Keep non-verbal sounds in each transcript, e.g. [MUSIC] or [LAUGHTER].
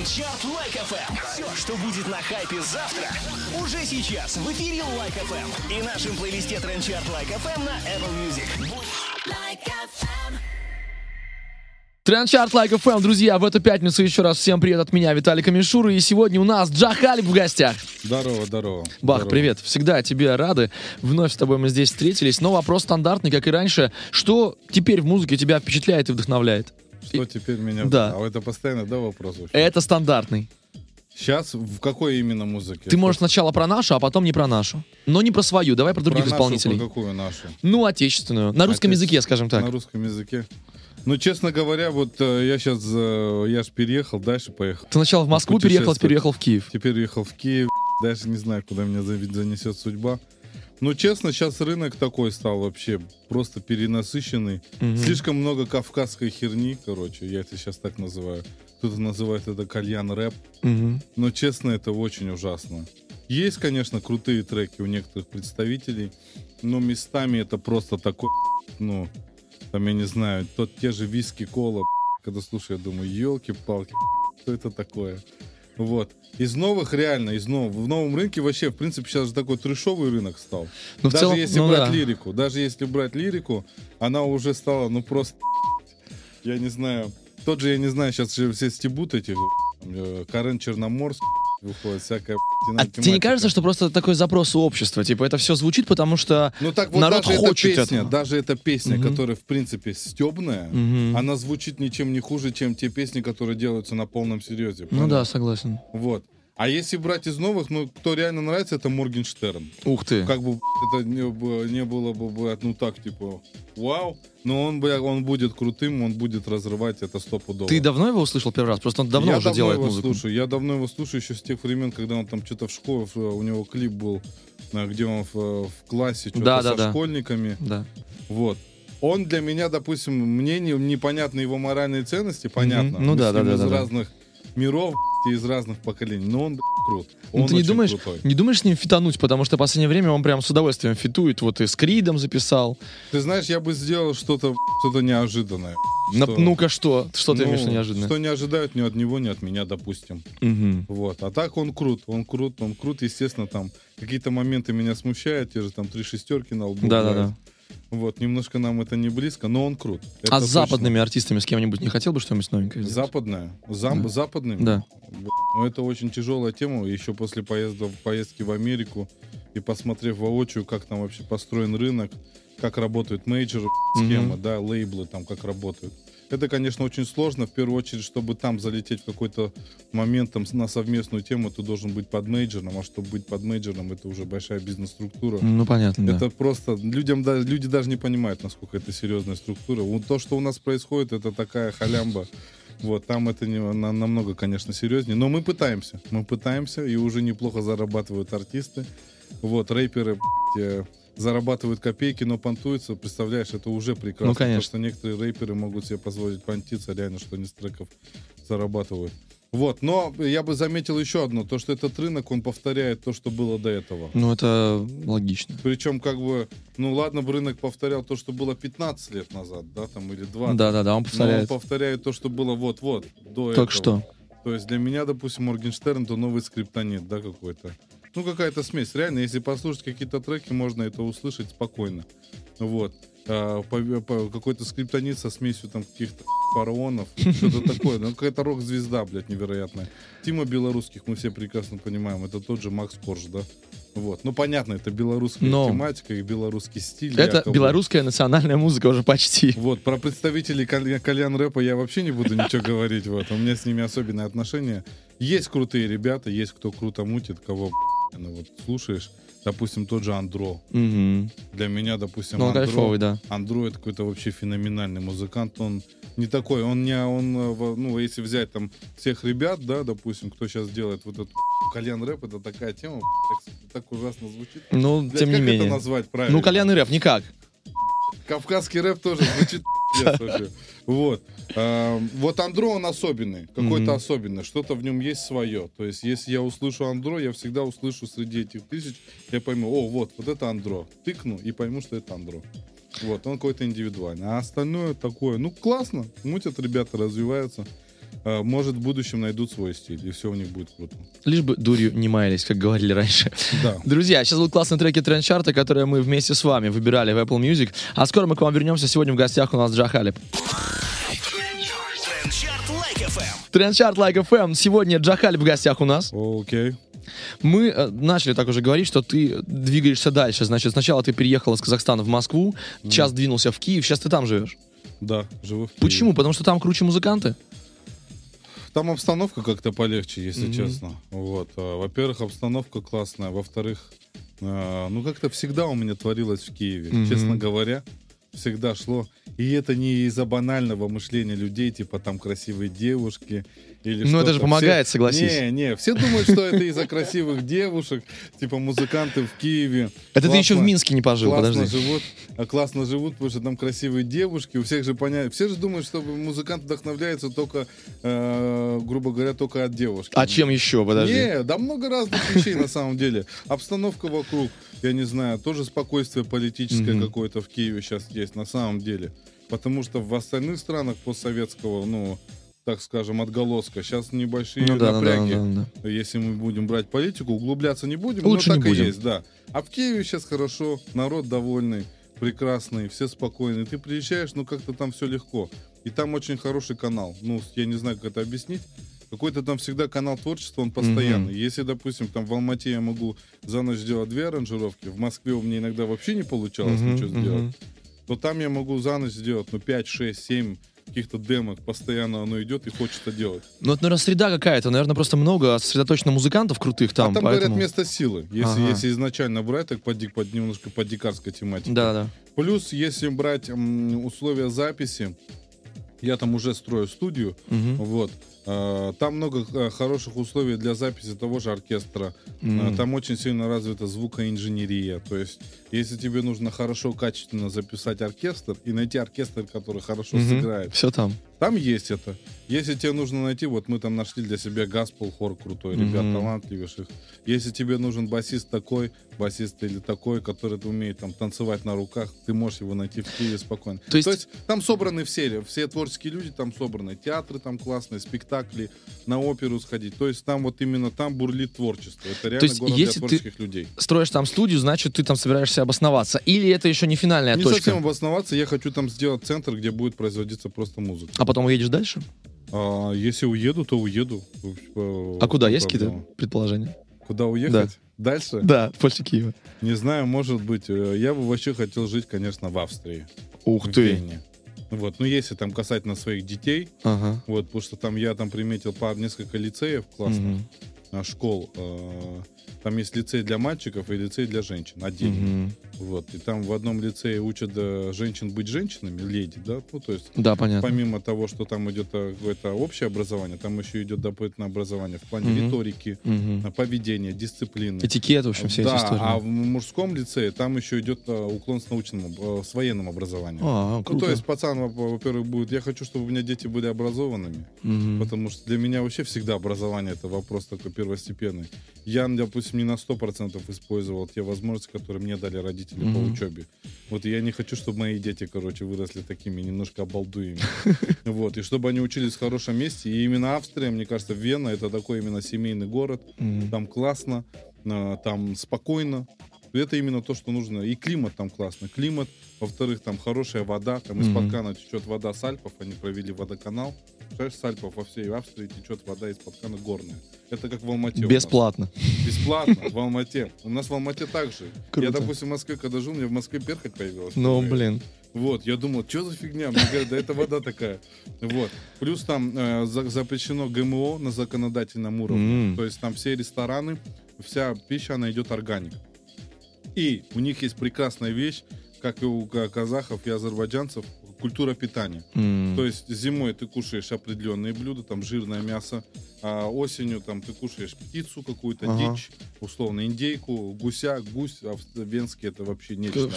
Trend Chart Like FM. Все, что будет на хайпе завтра, уже сейчас в эфире Like FM. И нашем плейлисте Trend Chart Like FM на Apple Music. Trend Chart Like FM, друзья, в эту пятницу еще раз всем привет от меня, Виталика Мишура, и сегодня у нас Jah Khalib в гостях. Здорово, здорово. Бах, здорово. привет, всегда тебе рады, вновь с тобой мы здесь встретились, но вопрос стандартный, как и раньше, что теперь в музыке тебя впечатляет и вдохновляет? Что теперь меня... Да. А это постоянно, да, вопрос вообще? Это стандартный. Сейчас в какой именно музыке? Ты можешь сначала про нашу, а потом не про нашу. Но не про свою, давай про Про других нашу, исполнителей. Про какую нашу? Ну, отечественную. На русском Отечественную. языке, скажем так. На русском языке. Ну, честно говоря, вот э, я сейчас, я же переехал, дальше поехал. Ты сначала в Москву переехал, а теперь переехал в Киев. Теперь уехал в Киев, дальше не знаю, куда меня занесет судьба. Ну, честно, сейчас рынок такой стал вообще просто перенасыщенный. Мгм. Слишком много кавказской херни, короче, я это сейчас так называю. Кто-то называет это кальян-рэп. Мгм. Но, честно, это очень ужасно. Есть, конечно, крутые треки у некоторых представителей, но местами это просто такой, ну, там, я не знаю, тот те же виски кола, когда слушаю, я думаю, елки-палки, что это такое? Вот. Из новых, реально, из новых. В новом рынке вообще, в принципе, сейчас же такой трешовый рынок стал. Ну, в даже целом, если ну брать да. лирику, даже если брать лирику, она уже стала, ну, просто, я не знаю, тот же, я не знаю, сейчас же все стебут этих, э, Карен Черноморск, выходит всякая А тебе не кажется, что просто такой запрос у общества? Типа, это все звучит, потому что Ну так вот народ даже хочет эта песня, этого. даже эта песня, Мгм. которая в принципе стебная, Мгм. она звучит ничем не хуже, чем те песни, которые делаются на полном серьезе. Ну понял? да, согласен. Вот. А если брать из новых, ну, кто реально нравится, это Моргенштерн. Ух ты. Как бы это не, не было бы, ну так, типа, вау, но он, бы, он будет крутым, он будет разрывать это стопудово. Ты давно его услышал первый раз? Просто он давно я уже давно делает его музыку. слушаю. Я давно его слушаю еще с тех времен, когда он там что-то в школе, у него клип был, где он в, в классе что-то Да, со да, да. школьниками. Да. Вот. Он для меня, допустим, мне не, непонятны его моральные ценности, понятно. Ну Мы да, да, да, из да, да. разных миров, и из разных поколений. Но он крут. Ну, Он ты не думаешь, крутой. не думаешь с ним фитануть, потому что в последнее время он прям с удовольствием фитует, вот и с Кридом записал. Ты знаешь, я бы сделал что-то что неожиданное. На- Что- Ну-ка что? Что ты ну, имеешь в виду неожиданно? Что не ожидают ни от него, ни от меня, допустим. Мгм. Вот. А так он крут, он крут, он крут, естественно, там какие-то моменты меня смущают, те же там три шестерки на лбу. Да-да-да. Вот, немножко нам это не близко, но он крут. А Это с точно. западными артистами с кем-нибудь не хотел бы что-нибудь новенькое сделать? Западная. Зам, Да. Западными? Да. Ну, это очень тяжелая тема. Еще после поезда, поездки в Америку и посмотрев воочию, как там вообще построен рынок, как работают мейджоры, схемы, Мгм. да, лейблы там как работают. Это, конечно, очень сложно. В первую очередь, чтобы там залететь в какой-то момент там, на совместную тему, ты должен быть под мейджором. А чтобы быть под мейджором, это уже большая бизнес-структура. Ну, понятно, да. Это просто людям да- люди даже не понимают, насколько это серьезная структура. То, что у нас происходит, это такая халямба. Вот там это не, на- намного, конечно, серьезнее. Но мы пытаемся, мы пытаемся и уже неплохо зарабатывают артисты. Вот рэперы зарабатывают копейки, но понтуются. Представляешь, это уже прекрасно. Ну, конечно. То, что некоторые рэперы могут себе позволить понтиться, реально, что они с треков зарабатывают. Вот, но я бы заметил еще одно, то, что этот рынок, он повторяет то, что было до этого. Ну, это логично. Причем, как бы, ну ладно бы рынок повторял то, что было 15 лет назад, да, там, или 20. Да-да-да, он Но он повторяет. повторяет то, что было вот-вот, до Только этого. что. То есть для меня, допустим, Моргенштерн, то новый скриптонит, да, какой-то. Ну, какая-то смесь. Реально, если послушать какие-то треки, можно это услышать спокойно. Вот. А, по- по- какой-то скриптонит со смесью там каких-то [LAUGHS] фараонов, что-то [LAUGHS] такое. Ну, какая-то рок-звезда, блядь, невероятная. Тима белорусских мы все прекрасно понимаем. Это тот же Макс Корж, да? Вот. Ну, понятно, это белорусская Но- тематика и белорусский стиль. Это якобы. белорусская национальная музыка уже почти. Вот, про представителей калья- кальян рэпа я вообще не буду ничего говорить. Вот. У меня с ними особенные отношения. Есть крутые ребята, есть кто круто мутит, кого ну, вот, слушаешь. Допустим, тот же Андро. Мгм. Для меня, допустим, Ну, Андро, кайфовый, да. Андро это какой-то вообще феноменальный музыкант. Он не такой, он не, он, э, ну, если взять там всех ребят, да, допустим, кто сейчас делает вот этот [LAUGHS] кальян рэп, это такая тема, [LAUGHS] так, так ужасно звучит. Ну, Блядь, тем не как менее. это назвать правильно? Ну, кальян и рэп никак. Кавказский рэп тоже звучит [LAUGHS] пиздец вообще. Вот. А, Вот Андро, он особенный. Какой-то особенный. Что-то в нем есть свое. То есть, если я услышу Андро, я всегда услышу среди этих тысяч, я пойму, о, вот, вот это Андро. Тыкну и пойму, что это Андро. Вот, он какой-то индивидуальный. А остальное такое, ну, классно. Мутят ребята, развиваются. Э, может, в будущем найдут свой стиль, и все у них будет круто. Лишь бы дурью не маялись, как говорили раньше. Да. [LAUGHS] Друзья, сейчас будут классные треки тренд-чарта, которые мы вместе с вами выбирали в Apple Music. А скоро мы к вам вернемся. Сегодня в гостях у нас Джахалип. Трендчарт Лайк FM. Like FM. Сегодня Джахалип в гостях у нас. Окей. Мы э, начали так уже говорить, что ты двигаешься дальше. Значит, сначала ты переехал из Казахстана в Москву, сейчас двинулся в Киев, сейчас ты там живешь. Да, живу в Киеве. Почему? Потому что там круче музыканты? Там обстановка как-то полегче, если честно. Вот. а, Во-первых, обстановка классная. Во-вторых, а, ну как-то всегда у меня творилось в Киеве. Мгм. Честно говоря, всегда шло. И это не из-за банального мышления людей, типа там красивые девушки или Ну, это же помогает, Все- согласись. Не, не, все думают, что это из-за красивых девушек, типа музыканты в Киеве. Это ты еще в Минске не пожил, классно подожди. живут, а классно живут, потому что там красивые девушки. У всех же понятно. Все же думают, что музыкант вдохновляется только, э, грубо говоря, только от девушки. А чем еще, подожди? Не, да много разных вещей на самом деле. Обстановка вокруг, я не знаю, тоже спокойствие политическое какое-то в Киеве сейчас есть на самом деле. Потому что в остальных странах постсоветского, ну, так скажем, отголоска, сейчас небольшие Ну да, да, да, напряги. да, да. Если мы будем брать политику, углубляться не будем, Лучше но не так будем. и есть, да. А в Киеве сейчас хорошо, народ довольный, прекрасный, все спокойные. Ты приезжаешь, ну как-то там все легко. И там очень хороший канал. Ну, я не знаю, как это объяснить. Какой-то там всегда канал творчества, он постоянный. Если, допустим, там в Алмате я могу за ночь сделать две аранжировки, в Москве у меня иногда вообще не получалось Мгм, ничего сделать, мгм. то там я могу за ночь сделать, ну, 5, 6, 7 каких-то демок, постоянно оно идет и хочется делать. Ну, это, наверное, среда какая-то. Наверное, просто много сосредоточено музыкантов крутых там. а там поэтому... говорят место силы. Если, Ага. если изначально брать, так по, ди- по- немножко по дикарской тематике. Да, да. Плюс, если брать м, условия записи, я там уже строю студию, Мгм. вот. А, Там много э, хороших условий для записи того же оркестра. А, Там очень сильно развита звукоинженерия. То есть, если тебе нужно хорошо, качественно записать оркестр и найти оркестр, который хорошо Мгм. сыграет, Все там. Там есть это. Если тебе нужно найти, вот мы там нашли для себя Гаспол хор крутой, ребят Мгм. талантливейших. Если тебе нужен басист такой, басист или такой, который умеет там танцевать на руках, ты можешь его найти в Киеве спокойно. То есть- там собраны все, все творческие люди там собраны, театры там классные, спектакли, на оперу сходить. То есть там вот именно там бурлит творчество. Это реально есть город если для ты- творческих людей. Строишь там студию, значит, ты там собираешься обосноваться. Или это еще не финальная Не точка. совсем обосноваться, я хочу там сделать центр, где будет производиться просто музыка. А потом уедешь дальше? А, если уеду, то уеду. А куда? Есть какие-то предположения? Куда уехать? Дальше? Да, после Киева. Не знаю, может быть. э, Я бы вообще хотел жить, конечно, в Австрии. Ух в ты. Вене. Вот, ну если там касательно своих детей, Ага. вот, потому что там я там приметил пар несколько лицеев классных, а, школ. э, Там есть лицей для мальчиков и лицей для женщин отдельно. Мгм. Вот, и там в одном лицее учат э, женщин быть женщинами, леди, да, ну то есть Да, понятно. помимо того, что там идет э, какое-то общее образование, там еще идет дополнительное образование в плане Мгм. риторики, э, поведения, дисциплины. Этикет, в общем, все да, эти истории. а в мужском лицее там еще идет уклон с научным, с военным образованием. А, Ну, круто. то есть пацан, во- во-первых, будет, я хочу, чтобы у меня дети были образованными, Мгм. потому что для меня вообще всегда образование это вопрос такой первостепенный. Я, допустим, не на 100% использовал те возможности, которые мне дали родители по Мгм. учебе. Вот я не хочу, чтобы мои дети, короче, выросли такими немножко обалдуями. [LAUGHS] Вот, и чтобы они учились в хорошем месте. И именно Австрия, мне кажется, Вена, это такой именно семейный город. Там классно, а, там спокойно. Это именно то, что нужно. И климат там классный. Климат, во-вторых, там хорошая вода. Там из-под крана течет вода с Альпов. Они провели водоканал. Представляешь, с Альпов во всей Австрии течет вода из-под крана горная. Это как в Алмате. у. Бесплатно. Бесплатно в Алмате. У нас в Алмате так же. Круто. Я, допустим, в Москве, когда жил, мне в Москве перхоть появилась. Ну, блин. Вот, я думал, что за фигня? Мне говорят, да это вода такая. Вот. Плюс там э, за- запрещено ГМО на законодательном уровне. То есть там все рестораны, вся пища, она идет органик. И у них есть прекрасная вещь, как и у ка- казахов и азербайджанцев, культура питания. М. То есть зимой ты кушаешь определенные блюда, там жирное мясо, а осенью там ты кушаешь птицу какую-то, Ага. дичь, условно индейку, гуся, гусь, а венский это вообще нечто.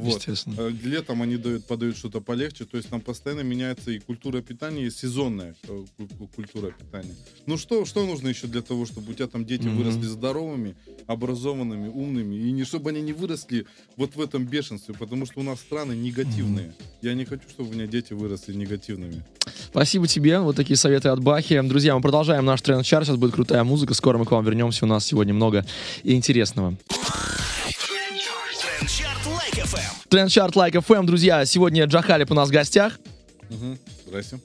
Вот. Естественно. Э, Летом они дают, подают что-то полегче, то есть там постоянно меняется и культура питания, и сезонная э, ку- ку- культура питания. Ну что, что нужно еще для того, чтобы у тебя там дети Мгм. выросли здоровыми, образованными, умными, и не чтобы они не выросли вот в этом бешенстве, потому что у нас страны негативные. Я не хочу, чтобы у меня дети выросли негативными. Спасибо тебе. Вот такие советы от Бахи. Друзья, мы продолжаем наш тренд-чар. Сейчас будет крутая музыка. Скоро мы к вам вернемся. У нас сегодня много интересного. Трендчарт Лайк FM, друзья. Сегодня Джахалип у нас в гостях. Мгм. Здрасте.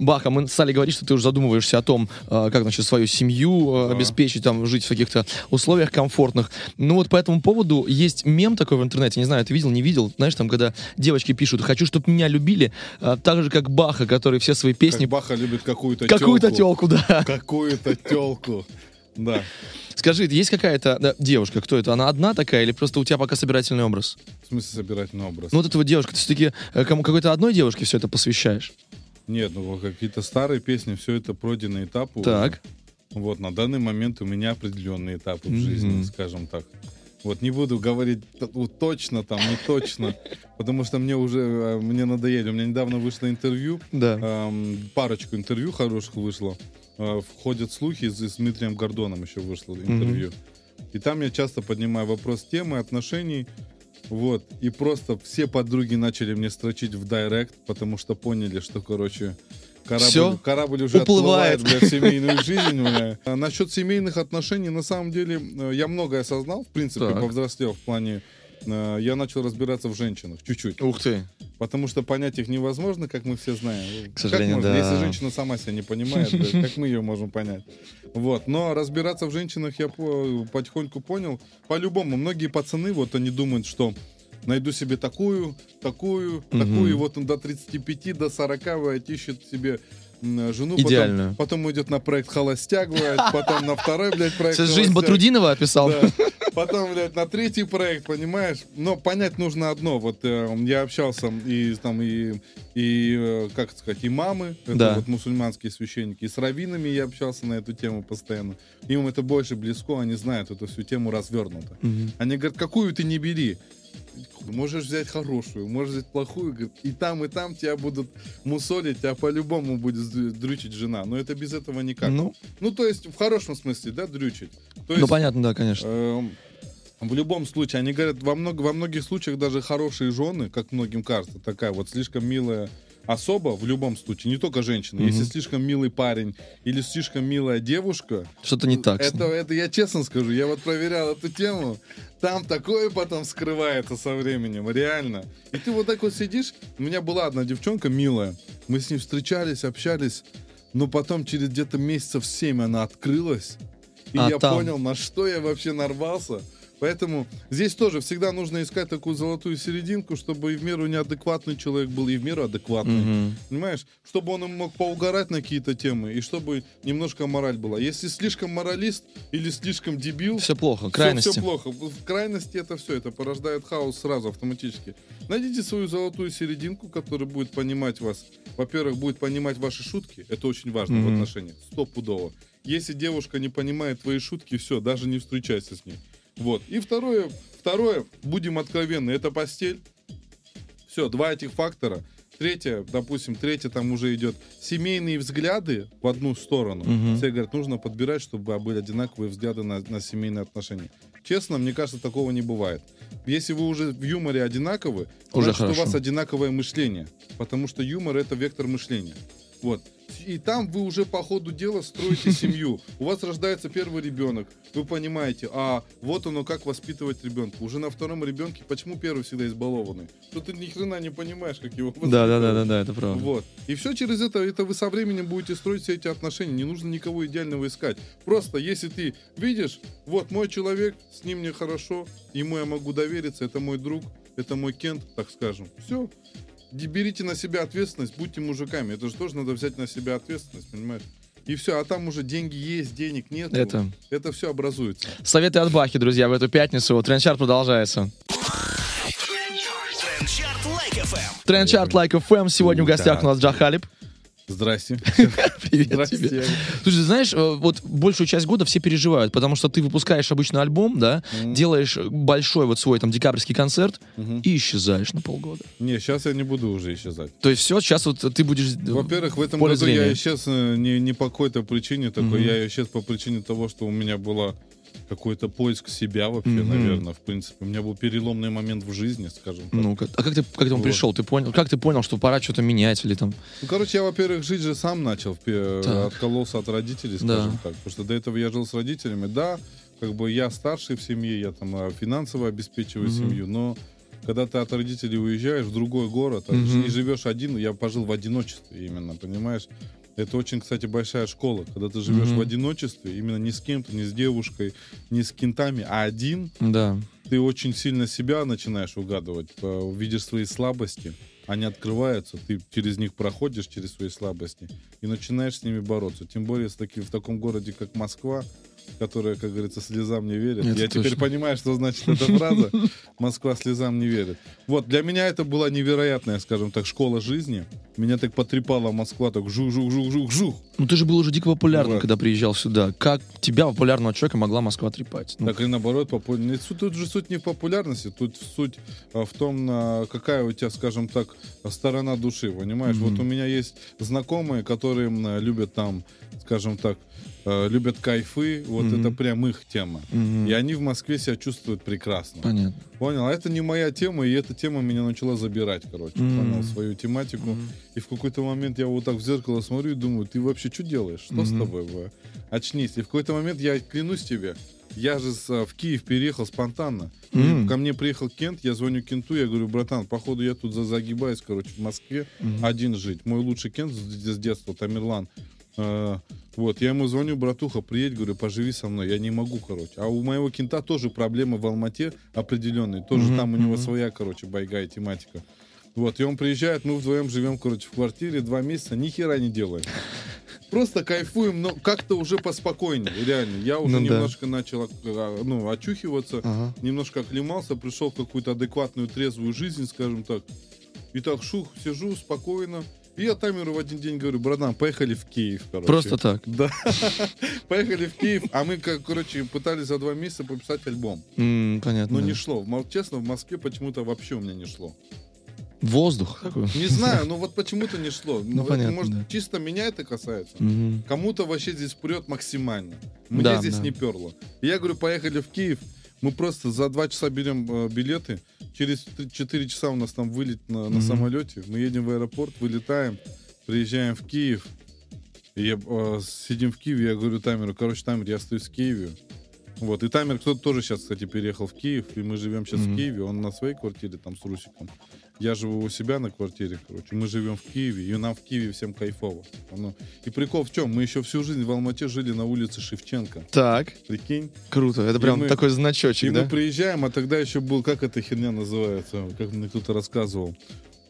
Баха, мы стали говорить, что ты уже задумываешься о том, э, как, значит, свою семью Да. обеспечить, там, жить в каких-то условиях комфортных. Ну вот по этому поводу есть мем такой в интернете, не знаю, ты видел, не видел, знаешь, там, когда девочки пишут, хочу, чтобы меня любили, э, так же, как Баха, который все свои песни... Как Баха любит какую-то Какую-то телку, да. Какую-то телку. Да. Скажи, есть какая-то да, девушка, кто это? Она одна такая или просто у тебя пока собирательный образ? В смысле собирательный образ? Ну вот эта вот девушка, ты все-таки кому какой-то одной девушке все это посвящаешь? Нет, ну какие-то старые песни, все это пройденные этапы. уже. Так. Вот, на данный момент у меня определенные этапы в Мгм. жизни, скажем так. Вот не буду говорить точно там, не точно, [LAUGHS] потому что мне уже, э, мне надоели. У меня недавно вышло интервью, Да. эм, парочку интервью хороших вышло. Э, Входят слухи, с с Дмитрием Гордоном еще вышло интервью. И там я часто поднимаю вопрос темы, отношений. Вот. И просто все подруги начали мне строчить в директ, потому что поняли, что, короче, корабль, Всё? корабль уже Уплывает. в семейную [LAUGHS] жизнь. бля. А насчет семейных отношений, на самом деле, э, я многое осознал, в принципе, Так. повзрослел в плане... э, Я начал разбираться в женщинах чуть-чуть. Ух ты. Потому что понять их невозможно, как мы все знаем. К сожалению, как можно, да. Если женщина сама себя не понимает, как мы ее можем понять? Вот. Но разбираться в женщинах я по- потихоньку понял. По-любому, многие пацаны, вот они думают, что найду себе такую, такую, такую, и вот он до 35, до 40 бывает, ищет себе жену. потом- Идеальную. Потом, идет на проект «Холостяк», бывает, потом на второй, блядь, проект Сейчас жизнь «Холостяк». Батрудинова описал. Да. Потом, блядь, на третий проект, понимаешь? Но понять нужно одно. Вот э, я общался и там и, и э, как сказать, и мамы, это Да. вот мусульманские священники, и с раввинами я общался на эту тему постоянно. Им это больше близко, они знают эту всю тему развернуто. Мгм. Они говорят, какую ты не бери. Можешь взять хорошую, можешь взять плохую. Говорит, и там, и там тебя будут мусолить, тебя по-любому будет дрючить жена. Но это без этого никак. Ну, Ну, то есть, в хорошем смысле, да, дрючить. То ну есть, понятно, да, конечно. Эм, В любом случае, они говорят, во, много, во многих случаях даже хорошие жены, как многим кажется, такая вот слишком милая особа, в любом случае, не только женщина, Мгм. если слишком милый парень или слишком милая девушка, Что-то не так. это, это я честно скажу, я вот проверял эту тему, там такое потом скрывается со временем, реально. И ты вот так вот сидишь, у меня была одна девчонка милая, мы с ней встречались, общались, но потом через где-то месяцев семь она открылась, и А я там? понял, на что я вообще нарвался. Поэтому здесь тоже всегда нужно искать такую золотую серединку, чтобы и в меру неадекватный человек был, и в меру адекватный. Мгм. Понимаешь? Чтобы он мог поугарать на какие-то темы, и чтобы немножко мораль была. Если слишком моралист или слишком дебил, Все плохо, крайности. Все, плохо. В крайности это все, это порождает хаос сразу автоматически. Найдите свою золотую серединку, которая будет понимать вас. Во-первых, будет понимать ваши шутки. Это очень важно в Мгм. отношениях. Стопудово. Если девушка не понимает твои шутки, все, даже не встречайся с ней. Вот. И второе, второе, будем откровенны, это постель. Все, два этих фактора. Третье, допустим, третье там уже идет семейные взгляды в одну сторону. Мгм. Все говорят, нужно подбирать, чтобы были одинаковые взгляды на, на семейные отношения. Честно, мне кажется, такого не бывает. Если вы уже в юморе одинаковы, Уже значит, у хорошо. вас одинаковое мышление. Потому что юмор это вектор мышления. Вот. И там вы уже по ходу дела строите [LAUGHS] семью. У вас рождается первый ребенок. Вы понимаете, а вот оно как воспитывать ребенка. Уже на втором ребенке, почему первый всегда избалованный? Что ты ни хрена не понимаешь, как его Да, да, да, да, воспитывать. да, это правда. Вот. И все через это, это вы со временем будете строить все эти отношения. Не нужно никого идеального искать. Просто если ты видишь, вот мой человек, с ним мне хорошо, ему я могу довериться, это мой друг, это мой кент, так скажем. Все. Берите на себя ответственность, будьте мужиками. Это же тоже надо взять на себя ответственность, понимаешь? И все, а там уже деньги есть, денег нет. Это. Это все образуется. Советы от Бахи, друзья, в эту пятницу. Trend Chart продолжается. Trend Chart Like FM. Trend Chart Like FM. Сегодня в гостях у нас Jah Khalib. Здрасте. [LAUGHS] Привет Здрасте. тебе. Слушай, знаешь, э, вот большую часть года все переживают, потому что ты выпускаешь обычно альбом, да, Мгм. делаешь большой вот свой там декабрьский концерт Мгм. и исчезаешь на полгода. Не, сейчас я не буду уже исчезать. То есть все, сейчас вот ты будешь... Во-первых, в этом году я зрения. исчез э, не, не по какой-то причине такой, Мгм. я исчез по причине того, что у меня была какой-то поиск себя вообще, Мгм. наверное, в принципе. У меня был переломный момент в жизни, скажем так. Ну, как- а как ты к этому Вот. пришел? Ты понял? Как ты понял, что пора что-то менять или там? Ну, короче, я, во-первых, жить же сам начал, Так. откололся от родителей, Да. скажем так. Потому что до этого я жил с родителями. Да, как бы я старший в семье, я там а, финансово обеспечиваю Мгм. семью, но когда ты от родителей уезжаешь в другой город, а ты же Мгм. не живешь один, я пожил в одиночестве именно, понимаешь? Это очень, кстати, большая школа, когда ты живешь Мгм. в одиночестве, именно не с кем-то, не с девушкой, не с кентами, а один, Да. ты очень сильно себя начинаешь угадывать, видишь свои слабости, они открываются, ты через них проходишь, через свои слабости, и начинаешь с ними бороться. Тем более с таки- в таком городе, как Москва, которая, как говорится, слезам не верит. Это Я теперь точно. понимаю, что значит эта фраза [LAUGHS] «Москва слезам не верит». Вот, для меня это была невероятная, скажем так, школа жизни. Меня так потрепала Москва, так жух-жух-жух-жух-жух. Ну ты же был уже дико популярным, Вот. когда приезжал сюда. Как тебя, популярного человека, могла Москва трепать? Ну, Так и наоборот, попу- тут же суть не в популярности, тут суть а, в том, а, какая у тебя, скажем так, сторона души, понимаешь? Мгм. Вот у меня есть знакомые, которые любят там, скажем так, а, любят кайфы, вот Мгм. это прям их тема. мгм. И они в Москве себя чувствуют прекрасно. Понятно. Понял? А это не моя тема, и эта тема меня начала забирать, короче. Мгм. Понял? Свою тематику. Мгм. И в какой-то момент я вот так в зеркало смотрю и думаю, ты вообще что делаешь? Что с Мгм. тобой? бля? Очнись. И в какой-то момент я клянусь тебе, я же с, а, в Киев переехал спонтанно. М. Ко мне приехал Кент, я звоню Кенту, я говорю, братан, походу я тут за- загибаюсь, короче, в Москве Мгм. один жить. Мой лучший Кент с, с детства, Тамерлан. А, вот, я ему звоню, братуха, приедь, говорю, поживи со мной, я не могу, короче. А у моего кента тоже проблемы в Алмате определенные, тоже Мгм, там у него мгм. своя, короче, байга и тематика. Вот, и он приезжает, мы вдвоем живем, короче, в квартире два месяца, ни хера не делаем. Просто кайфуем, но как-то уже поспокойнее, реально. Я уже Ну да. немножко начал а, ну, очухиваться, Ага. немножко оклемался, пришел в какую-то адекватную, трезвую жизнь, скажем так. И так шух, сижу спокойно. И я Тамеру в один день говорю, братан, поехали в Киев, короче. Просто так. [LAUGHS] Да. [LAUGHS] Поехали в Киев, а мы, как, короче, пытались за два месяца пописать альбом. Понятно. Но не шло. Честно, в Москве почему-то вообще у меня не шло. Воздух такой. Не знаю, но вот почему-то не шло. Ну, это, понятно, может, да. чисто меня это касается. Мгм. Кому-то вообще здесь прет максимально. Мне Да, здесь да. не перло. И я говорю, поехали в Киев. Мы просто за два часа берем э, билеты. Через четыре часа у нас там вылет на, на Мгм. самолете. Мы едем в аэропорт, вылетаем, приезжаем в Киев. И я, э, сидим в Киеве, я говорю Тамеру, короче, Тамер, я остаюсь в Киеве. Вот, и Тамер, кто-то тоже сейчас, кстати, переехал в Киев, и мы живем сейчас Мгм. в Киеве, он на своей квартире там с Русиком. Я живу у себя на квартире, короче, мы живем в Киеве, и нам в Киеве всем кайфово. Ну, и прикол в чем? Мы еще всю жизнь в Алмате жили на улице Шевченко. Так, Прикинь? круто. Это И прям мы- такой И значочек, мы да? приезжаем, а тогда еще был, как эта херня называется, как мне кто-то рассказывал,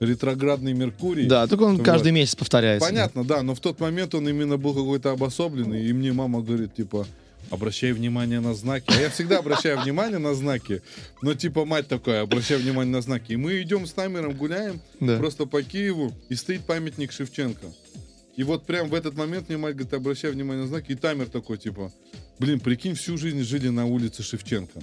ретроградный Меркурий. Да, только он Вот. каждый месяц повторяется. Понятно, да, но в тот момент он именно был какой-то обособленный, и мне мама говорит, типа, обращай внимание на знаки. А я всегда обращаю внимание на знаки, но типа мать такая, обращай внимание на знаки. И мы идем с Тамером, гуляем, Да. просто по Киеву, и стоит памятник Шевченко. И вот прям в этот момент мне мать говорит, обращай внимание на знаки, и Тамер такой, типа, блин, прикинь, всю жизнь жили на улице Шевченко.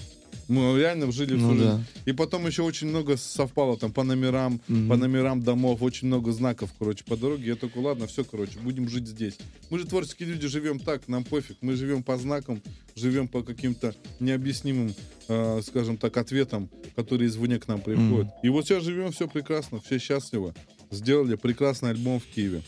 Мы реально жили всю Ну жизнь. да. И потом еще очень много совпало там по номерам, Мгм. по номерам домов, очень много знаков, короче, по дороге. Я такой, ладно, все, короче, будем жить здесь. Мы же творческие люди, живем так, нам пофиг. Мы живем по знакам, живем по каким-то необъяснимым, э, скажем так, ответам, которые извне к нам приходят. И вот сейчас живем, все прекрасно, все счастливы. Сделали прекрасный альбом в Киеве.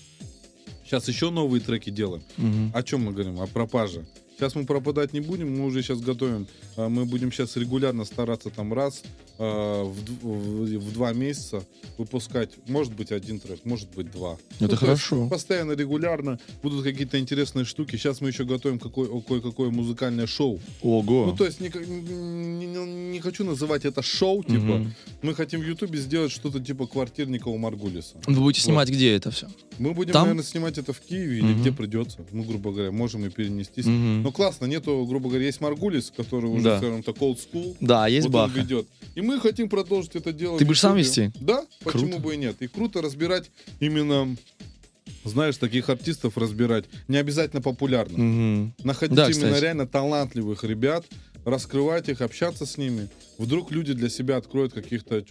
Сейчас еще новые треки делаем. Мгм. О чем мы говорим? О пропаже. Сейчас мы пропадать не будем, мы уже сейчас готовим. А, Мы будем сейчас регулярно стараться там раз а, в, д- в- в два месяца выпускать, может быть, один трек, может быть, два. Это Ну, хорошо. Постоянно, регулярно будут какие-то интересные штуки. Сейчас мы еще готовим какое- кое-какое музыкальное шоу. Ого. Ну, то есть не, не- не- хочу называть это шоу, типа. Мгм. Мы хотим в Ютубе сделать что-то типа квартирника у Маргулиса. Вы будете снимать где это все? Мы будем, Там? наверное, снимать это в Киеве или Мгм. где придется. Ну, грубо говоря, можем и перенестись. Мгм. Ну, классно, нету, грубо говоря, есть Маргулис, который уже, Да. скажем так, old school. Да, есть вот он Баха. ведет. И мы хотим продолжить это дело. Ты будешь сам вести? Да, почему Круто. бы и нет. И круто разбирать именно знаешь, таких артистов разбирать не обязательно популярно. Мгм. Находить Да, именно кстати. реально талантливых ребят, раскрывать их, общаться с ними. Вдруг люди для себя откроют каких-то,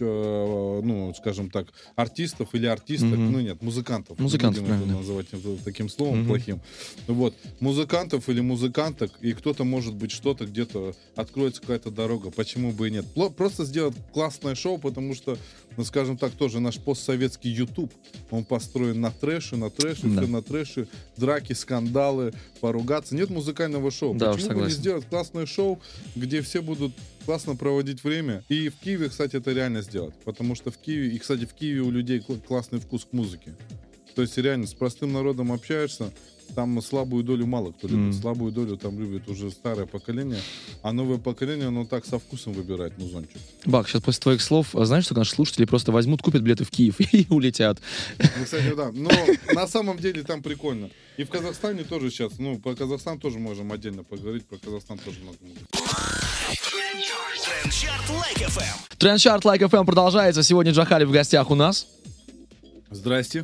ну, скажем так, артистов или артисток, Мгм. ну нет, музыкантов. Не Музыкантов, это правильно. называть таким словом Мгм. плохим. Вот, музыкантов или музыканток, и кто-то, может быть, что-то где-то откроется какая-то дорога, почему бы и нет. Просто сделать классное шоу, потому что, ну, скажем так, тоже наш постсоветский YouTube, он построен на трэше, на трэше, Да. все на трэше, драки, скандалы, поругаться. Нет музыкального шоу. Да, Почему бы не сделать классное шоу, где все будут классно проводить время? И в Киеве, кстати, это реально сделать. Потому что в Киеве, и, кстати, в Киеве у людей кл- классный вкус к музыке. То есть реально с простым народом общаешься, там слабую долю мало кто любит. Мгм. Слабую долю там любит уже старое поколение, а новое поколение, оно так со вкусом выбирает музончик. Бак, сейчас после твоих слов, а знаешь, что наши слушатели просто возьмут, купят билеты в Киев [LAUGHS] и улетят. Ну, кстати, да. Но на самом деле там прикольно. И в Казахстане тоже сейчас, ну, про Казахстан тоже можем отдельно поговорить, про Казахстан тоже много будет. Trend Chart Like FM. Trend Chart Like FM продолжается. Сегодня Jah Khalib в гостях у нас. Здрасте.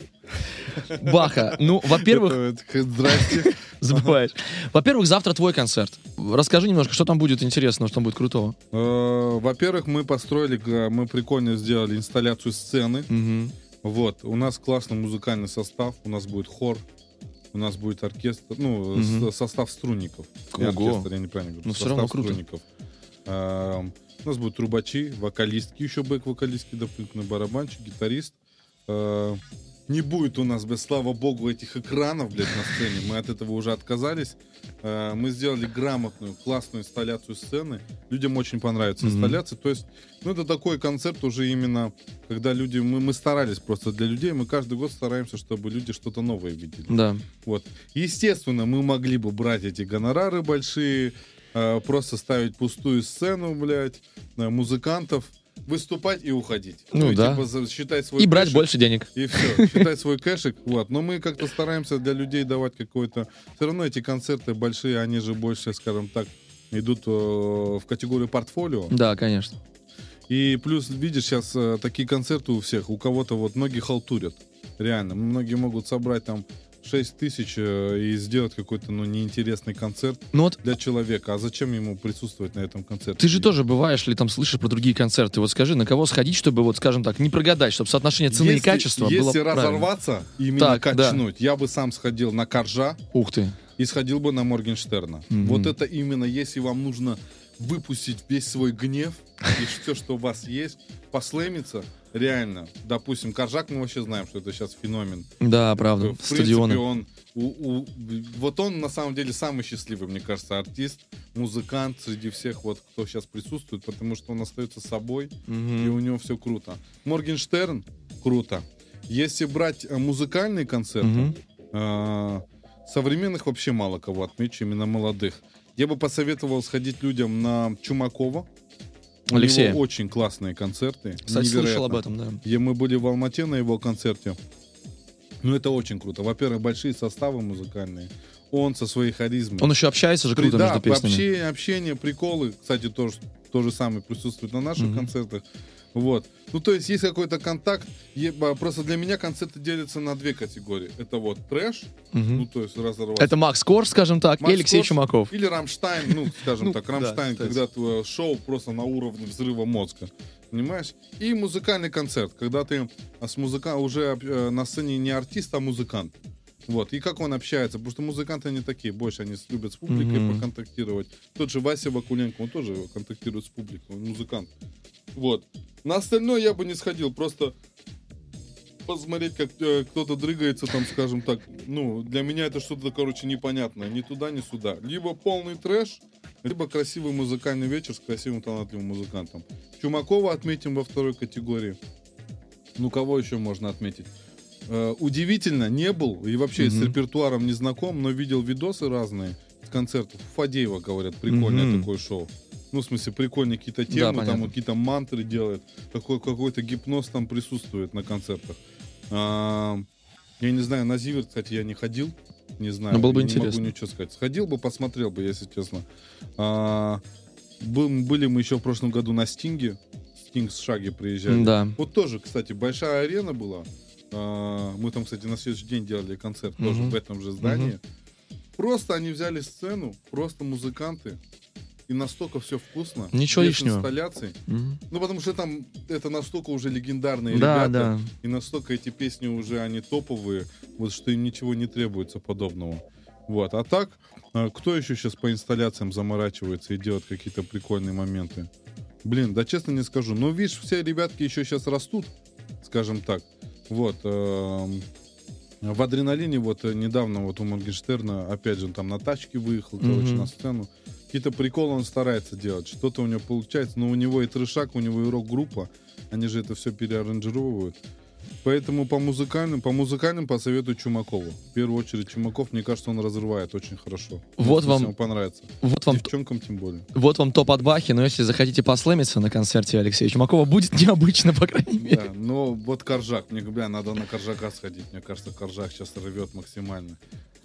Баха, ну, во-первых, Здрасте. [LAUGHS] забываешь. Во-первых, завтра твой концерт. Расскажи немножко, что там будет интересного, что там будет крутого. Э, Во-первых, мы построили, мы прикольно сделали инсталляцию сцены. Вот, у нас классный музыкальный состав, у нас будет хор, у нас будет оркестр, ну, состав струнников. Ого. оркестр, я неправильно говорю. Ну, всё состав равно круто. струнников. Эм, У нас будут трубачи, вокалистки, еще бэк-вокалистки дополнительно, барабанщик, гитарист. Э, Не будет у нас, блядь, слава богу, этих экранов, блядь, на сцене. Мы от этого уже отказались. Э, Мы сделали грамотную, классную инсталляцию сцены. Людям очень понравится Мгм. инсталляция. То есть, ну, это такой концепт уже именно, когда люди... Мы, мы старались просто для людей. Мы каждый год стараемся, чтобы люди что-то новое видели. Да. Вот. Естественно, мы могли бы брать эти гонорары большие, э, просто ставить пустую сцену, блядь, э, музыкантов, выступать и уходить. Ну и, да. типа, считать свой И брать кэшик, больше денег. И все, считать свой кэшик. Вот. Но мы как-то стараемся для людей давать какой-то... Все равно эти концерты большие, они же больше, скажем так, идут э, в категорию портфолио. Да, конечно. И плюс, видишь, сейчас э, такие концерты у всех, у кого-то вот многие халтурят. Реально. Многие могут собрать там 6 тысяч э, и сделать какой-то, ну, неинтересный концерт Ну вот для человека. А зачем ему присутствовать на этом концерте? ты же тоже бываешь ли там слышишь про другие концерты? Вот скажи, на кого сходить, чтобы вот, скажем так, не прогадать, чтобы соотношение цены и Если- качества было Если разорваться и именно Так, да. качнуть, я бы сам сходил на Коржа Ух ты. и сходил бы на Моргенштерна. Мгм. Вот это именно, если вам нужно выпустить весь свой гнев и все, что у вас есть, послэмиться, реально. Допустим, Коржак, мы вообще знаем, что это сейчас феномен. Да, правда. В принципе, Стадионы. он у- у- вот он на самом деле самый счастливый, мне кажется, артист, музыкант среди всех вот, кто сейчас присутствует, потому что он остается собой, и Мгм. у него все круто. Моргенштерн круто. Если брать э, музыкальные концерты, Мгм. э, современных вообще мало кого отмечу, именно молодых. Я бы посоветовал сходить людям на Чумакова. У Алексея. него очень классные концерты. Кстати, слышал невероятно. об этом, да. И мы были в Алмате на его концерте. Ну, это очень круто. Во-первых, большие составы музыкальные. Он со своей харизмой. Он еще общается же При- круто да, между песнями. общение, общение, приколы. Кстати, тоже то же самое присутствует на наших Мгм. концертах. Вот. Ну, то есть есть какой-то контакт. Просто для меня концерты делятся на две категории. Это вот трэш, Мгм. ну, то есть разорваться. Это Макс Корж, скажем так, Макс и Алексей Корж Чумаков. Или Рамштайн, ну, скажем [LAUGHS] Ну, так, Рамштайн, когда твое шоу просто на уровне взрыва мозга. Понимаешь? И музыкальный концерт, когда ты а, с музыка уже э, на сцене не артист, а музыкант. Вот. И как он общается, потому что музыканты они такие, больше они любят с публикой Мгм. поконтактировать. Тот же Вася Вакуленко, он тоже контактирует с публикой, он музыкант. Вот. На остальное я бы не сходил, просто посмотреть, как э, кто-то дрыгается, там, скажем так. Ну, для меня это что-то, короче, непонятное. Ни туда, ни сюда. Либо полный трэш, либо красивый музыкальный вечер с красивым талантливым музыкантом. Чумакова отметим во второй категории. Ну, кого еще можно отметить? Э, удивительно, не был и вообще с Мгм. репертуаром не знаком, но видел видосы разные с концертов. Фадеева, говорят, прикольное Мгм. такое шоу. Ну, в смысле, прикольные какие-то Да, темы, там понятно. вот какие-то мантры делает. Какой, какой-то гипноз там присутствует на концертах. А, я не знаю, на Зиверт, кстати, я не ходил. Не знаю. Ну, было бы не интересно. могу ничего сказать. Сходил бы, посмотрел бы, если честно. А, был- были мы еще в прошлом году на Стинге. Стинг с Шаги приезжали. Да. Вот тоже, кстати, большая арена была. А, Мы там, кстати, на следующий день делали концерт Мгм. тоже в этом же здании. Просто они взяли сцену, просто музыканты, и настолько все вкусно. Ничего лишнего. инсталляций. Мгм. Ну, потому что там это настолько уже легендарные Да, ребята, да. и настолько эти песни уже они топовые, вот что им ничего не требуется подобного. Вот. А так, а, кто еще сейчас по инсталляциям заморачивается и делает какие-то прикольные моменты? Блин, да честно не скажу. Но видишь, все ребятки еще сейчас растут, скажем так. Вот. эм, В адреналине вот э, недавно вот у Моргенштерна, опять же, он там на тачке выехал, короче, Мгм. на сцену. Какие-то приколы он старается делать. Что-то у него получается. Но у него и трешак, у него и рок-группа. Они же это все переаранжировывают. Поэтому по музыкальным, по музыкальным посоветую Чумакову. В первую очередь Чумаков, мне кажется, он разрывает очень хорошо. Вот вам- понравится. Вот вам, Девчонкам тем более. вот вам топ от Бахи, но если захотите послэмиться на концерте Алексея Чумакова, будет необычно, по крайней мере. Да, но вот Коржак. Мне, бля, надо на Коржака сходить. Мне кажется, Коржак сейчас рвет максимально.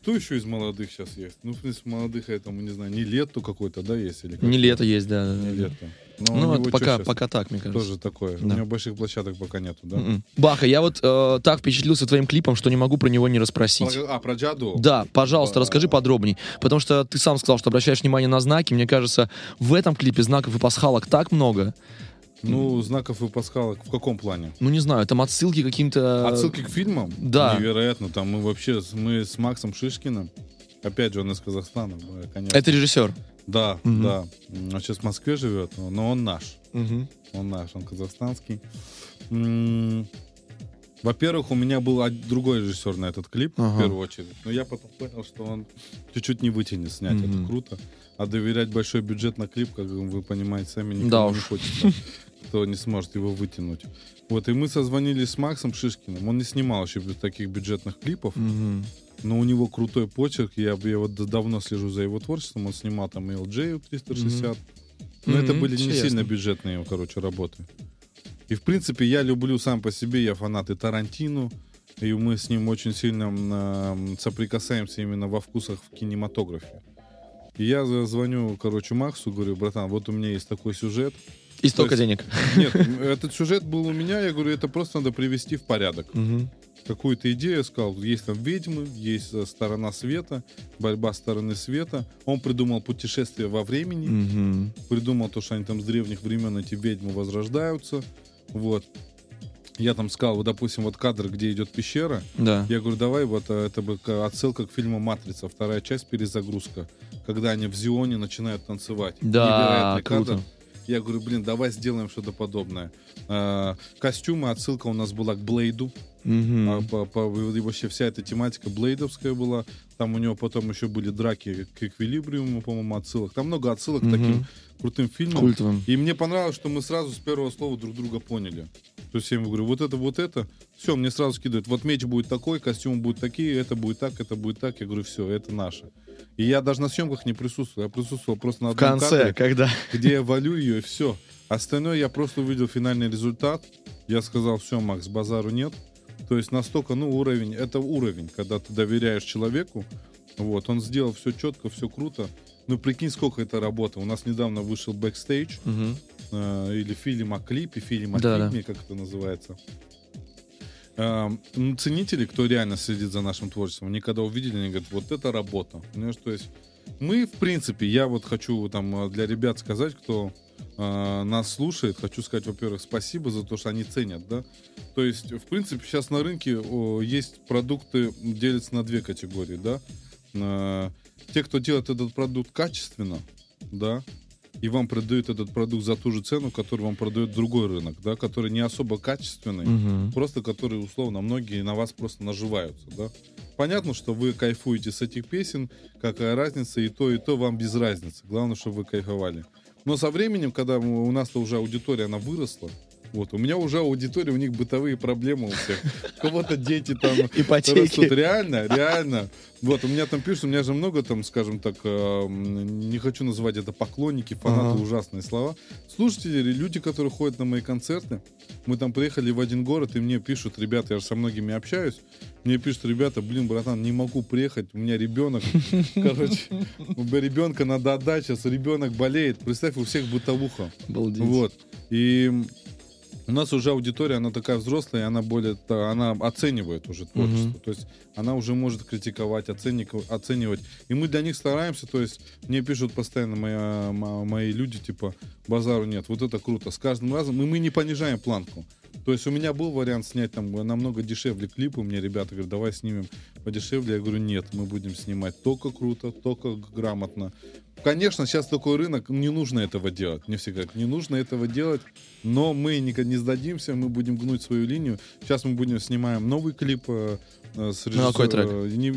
Кто еще из молодых сейчас есть? Ну, в принципе, молодых это, мы не знаю, не лето какой-то, да, есть? Или как? Не лето есть, да. Не да. Но у Ну, него это пока, пока так, мне кажется. Тоже такое. У Да. него больших площадок пока нету, да? М-м. Баха, я вот э, так впечатлился твоим клипом, что не могу про него не расспросить. Про- А, про Джаду? Да, пожалуйста, расскажи подробней. Потому что ты сам сказал, что обращаешь внимание на знаки. Мне кажется, в этом клипе знаков и пасхалок так много. Ну, знаков и пасхалок в каком плане? Ну, не знаю, там отсылки каким-то... Отсылки к фильмам? да. Невероятно. Там мы вообще, мы с Максом Шишкиным, опять же, он из Казахстана, конечно. Это режиссер. Да, Мгм. да. Он сейчас в Москве живет, но- он наш. Мгм. Он наш, он казахстанский. Во-первых, у меня был другой режиссер на этот клип, в Ага. первую очередь. Но я потом понял, что он чуть-чуть не вытянет снять. Мгм. Это круто. А доверять большой бюджет на клип, как вы понимаете, сами никому Да не уж. хочется. Кто не сможет его вытянуть. Вот, и мы созвонились с Максом Шишкиным. Он не снимал еще таких бюджетных клипов, Мгм. Но у него крутой почерк. Я, я вот давно слежу за его творчеством. Он снимал там и LJ 360. Но это Мгм, были не интересно. сильно бюджетные, короче, работы. И, в принципе, я люблю сам по себе, я фанат и Тарантино, и мы с ним очень сильно соприкасаемся именно во вкусах в кинематографе. И я звоню, короче, Максу, говорю, братан, вот у меня есть такой сюжет. И столько есть- денег. Нет, этот сюжет был у меня, я говорю, это просто надо привести в порядок. Мгм. Какую-то идею сказал, есть там ведьмы, есть э, сторона света, борьба стороны света. Он придумал путешествие во времени, Мгм. придумал то, что они там с древних времен эти ведьмы возрождаются. Вот. Я там сказал, вот, допустим, вот кадр, где идет пещера. Да. Я говорю, давай вот э, это бы отсылка к фильму «Матрица», вторая часть перезагрузка, когда они в Зионе начинают танцевать. Да, круто. кадр. Я говорю, блин, давай сделаем что-то подобное. А, костюмы, отсылка у нас была к Блейду. Мгм. А, по- по- вообще вся эта тематика блейдовская была. Там у него потом еще были драки к эквилибриуму, по-моему, отсылок. Там много отсылок к Мгм. таким крутым фильмам. Культовым. И мне понравилось, что мы сразу с первого слова друг друга поняли. То есть я ему говорю, вот это, вот это. Все, мне сразу скидывают. Вот меч будет такой, костюм будет такие, это будет так, это будет так. Я говорю, все, это наше. И я даже на съемках не присутствовал. Я присутствовал просто на В одном конце, кадре, когда... где я валю ее, и все. Остальное я просто увидел финальный результат. Я сказал, все, Макс, базару нет. То есть настолько, ну, уровень, это уровень, когда ты доверяешь человеку. Вот, он сделал все четко, все круто. Ну, прикинь, сколько это работа. У нас недавно вышел бэкстейдж, Мгм. э, или фильм о клипе, фильм о Да-да. фильме, как это называется. Эм, ну, ценители, кто реально следит за нашим творчеством, они когда увидели, они говорят, вот это работа. Понимаешь, то есть мы, в принципе, я вот хочу там э, для ребят сказать, кто э, нас слушает, хочу сказать, во-первых, спасибо за то, что они ценят, да. То есть, в принципе, сейчас на рынке о, есть продукты, делятся на две категории, да. Э, те, кто делает этот продукт качественно, да, и вам продают этот продукт за ту же цену, которую вам продает другой рынок, да, который не особо качественный, Мгм. просто которые, условно, многие на вас просто наживаются, да. Понятно, что вы кайфуете с этих песен, какая разница, и то, и то вам без разницы. Главное, чтобы вы кайфовали. Но со временем, когда мы- у нас-то уже аудитория, она выросла, вот, у меня уже аудитория, у них бытовые проблемы у всех. У кого-то дети там [LAUGHS] Ипотеки. растут. Реально, реально. Вот, у меня там пишут, у меня же много там, скажем так, э, не хочу называть это поклонники, фанаты, Ага. ужасные слова. Слушатели, или люди, которые ходят на мои концерты, мы там приехали в один город, и мне пишут, ребята, я же со многими общаюсь, мне пишут, ребята, блин, братан, не могу приехать, у меня ребенок, [LAUGHS] короче, у меня ребенка надо отдать, сейчас ребенок болеет, представь, у всех бытовуха. Обалдеть. Вот. И у нас уже аудитория, она такая взрослая, и она более, она оценивает уже творчество. Мгм. То есть она уже может критиковать, оценник- оценивать. И мы для них стараемся, то есть мне пишут постоянно моя- мо- мои люди, типа, базару нет, вот это круто. С каждым разом, и мы не понижаем планку. То есть у меня был вариант снять там намного дешевле клипы, мне ребята говорят, давай снимем подешевле. Я говорю, нет, мы будем снимать только круто, только грамотно. Конечно, сейчас такой рынок, не нужно этого делать. Мне все говорят, не нужно этого делать, но мы никогда не сдадимся, мы будем гнуть свою линию. Сейчас мы будем снимаем новый клип э, э, с На какой трек? э, Не,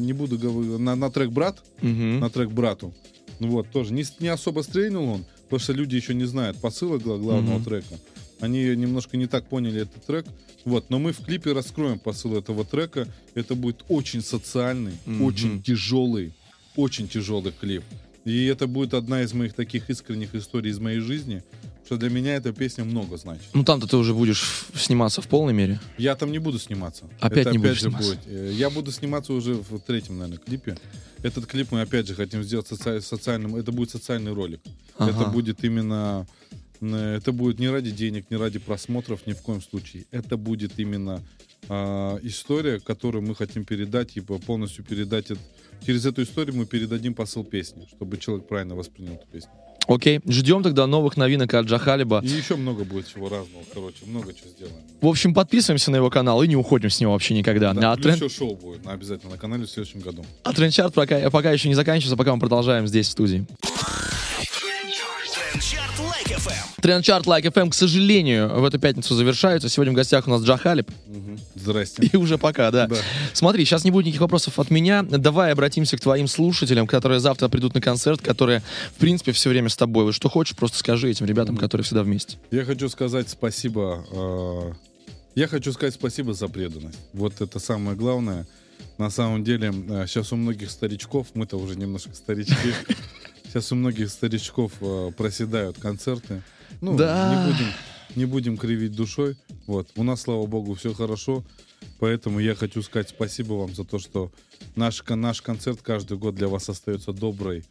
не буду говорить, на, на трек «Брат», Мгм. на трек «Брату». Ну вот, тоже. Не, не особо стрельнул он, потому что люди еще не знают посыла гла- главного Мгм. трека. Они немножко не так поняли этот трек. Вот, но мы в клипе раскроем посыл этого трека. Это будет очень социальный, Мгм. очень тяжелый, очень тяжелый клип. И это будет одна из моих таких искренних историй из моей жизни, что для меня эта песня много значит. Ну там-то ты уже будешь сниматься в полной мере. Я там не буду сниматься. Опять Это не опять будешь же сниматься? будет. Э, Я буду сниматься уже в третьем, наверное, клипе. Этот клип мы опять же хотим сделать соци- социальным. Это будет социальный ролик. Ага. Это будет именно... э, Это будет не ради денег, не ради просмотров, ни в коем случае. Это будет именно а, история, которую мы хотим передать, и по- полностью передать. это- Через эту историю мы передадим посыл песни, чтобы человек правильно воспринял эту песню. Окей, ждем тогда новых новинок от Jah Khalib а. И еще много будет чего разного, короче, много чего сделаем. В общем, подписываемся на его канал и не уходим с него вообще никогда. Да, а, плюс трен- еще шоу будет на, обязательно на канале в следующем году. а трендчарт пока, пока еще не заканчивается, пока мы продолжаем здесь в студии. Трендчарт Like FM. К сожалению, в эту пятницу завершается. Сегодня в гостях у нас Jah Khalib. Здрасте. И уже пока, да. Да. Смотри, сейчас не будет никаких вопросов от меня. Давай обратимся к твоим слушателям, которые завтра придут на концерт, которые, в принципе, все время с тобой. Вот что хочешь, просто скажи этим ребятам, которые всегда вместе. Я хочу сказать спасибо. э, Я хочу сказать спасибо за преданность. Вот это самое главное. На самом деле, э, сейчас у многих старичков, мы-то уже немножко старички, [LAUGHS] сейчас у многих старичков э, проседают концерты. Ну, Да. не будем, не будем кривить душой. Вот. У нас, слава богу, все хорошо. Поэтому я хочу сказать спасибо вам за то, что наш, наш концерт каждый год для вас остается доброй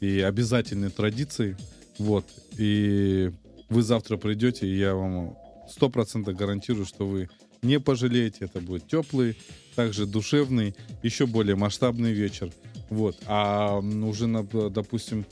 и обязательной традицией. Вот. И вы завтра придете, и я вам сто процентов гарантирую, что вы не пожалеете. Это будет теплый, также душевный, еще более масштабный вечер. Вот. А уже, на, допустим,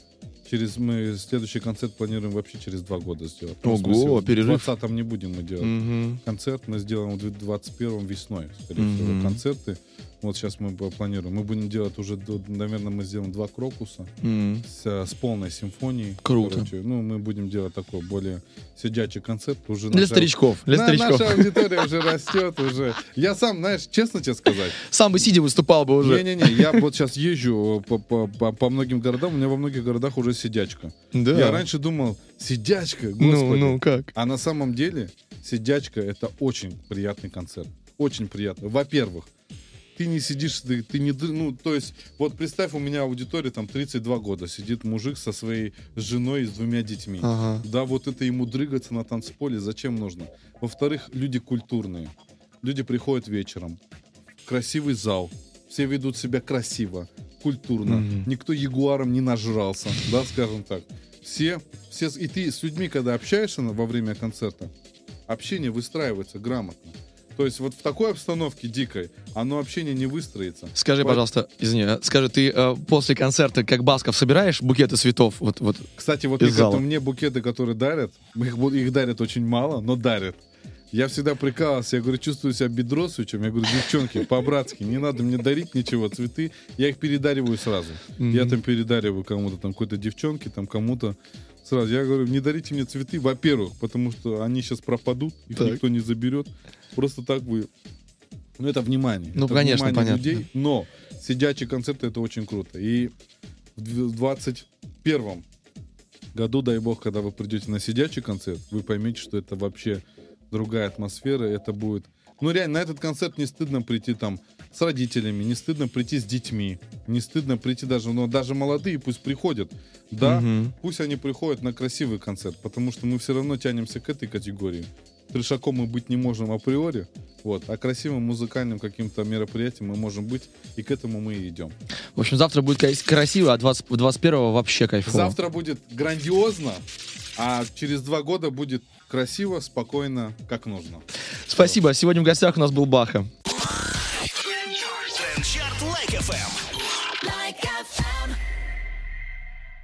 через мы следующий концерт планируем вообще через два года сделать. Ну, в Ого, смысле, в перерыв. 20-м не будем мы делать Мгм. концерт мы сделаем в 21 весной, скорее Мгм. всего, концерты. Вот сейчас мы планируем. Мы будем делать уже, наверное, мы сделаем два крокуса М. с, э, с полной симфонией. Круто. Короче, ну, мы будем делать такой более сидячий концерт. Уже Для наша- старичков, для На- старичков. Наша аудитория уже растет, уже. Я сам, знаешь, честно тебе сказать, Сам бы сидя выступал бы уже. не-не-не, я вот сейчас езжу по, по- по- по многим городам, у меня во многих городах уже сидячка. Да. Я раньше думал, сидячка, Ну, господи. ну, как? А на самом деле сидячка это очень приятный концерт. Очень приятно. Во-первых, ты не сидишь, ты, ты не... Ну, то есть, вот представь, у меня аудитория там 32 года. Сидит мужик со своей женой и с двумя детьми. Ага. Да, вот это ему дрыгаться на танцполе зачем нужно? Во-вторых, люди культурные. Люди приходят вечером. Красивый зал. Все ведут себя красиво, культурно. Мгм. Никто ягуаром не нажрался, да, скажем так. Все, все, и ты с людьми, когда общаешься во время концерта, общение выстраивается грамотно. То есть вот в такой обстановке дикой оно общение не выстроится. Скажи, По- пожалуйста, извини, а скажи, ты э, после концерта, как Басков, собираешь букеты цветов? Вот, вот. Кстати, вот из зала. мне букеты, которые дарят, их, их дарят очень мало, но дарят. Я всегда прикалывался, я говорю, чувствую себя бедросовичем. Я говорю, девчонки, по-братски, не надо мне дарить ничего, цветы. Я их передариваю сразу. Я там передариваю кому-то, там, какой-то девчонке, там, кому-то. Сразу. Я говорю, не дарите мне цветы, во-первых, потому что они сейчас пропадут, их Так. никто не заберет. Просто так вы... Ну, это внимание. Ну, это конечно, внимание понятно. людей. Но сидячий концерт это очень круто. И в 21 году, дай бог, когда вы придете на сидячий концерт, вы поймете, что это вообще другая атмосфера. Это будет... Ну, реально, на этот концерт не стыдно прийти там с родителями, не стыдно прийти с детьми, не стыдно прийти даже, но даже молодые пусть приходят. Да, Мгм. пусть они приходят на красивый концерт, потому что мы все равно тянемся к этой категории. Трешаком мы быть не можем априори, вот, а красивым музыкальным каким-то мероприятием мы можем быть, и к этому мы и идем. В общем, завтра будет красиво, а 20, 21 вообще кайфово. Завтра будет грандиозно, а через два года будет красиво, спокойно, как нужно. Спасибо. Сегодня в гостях у нас был Баха.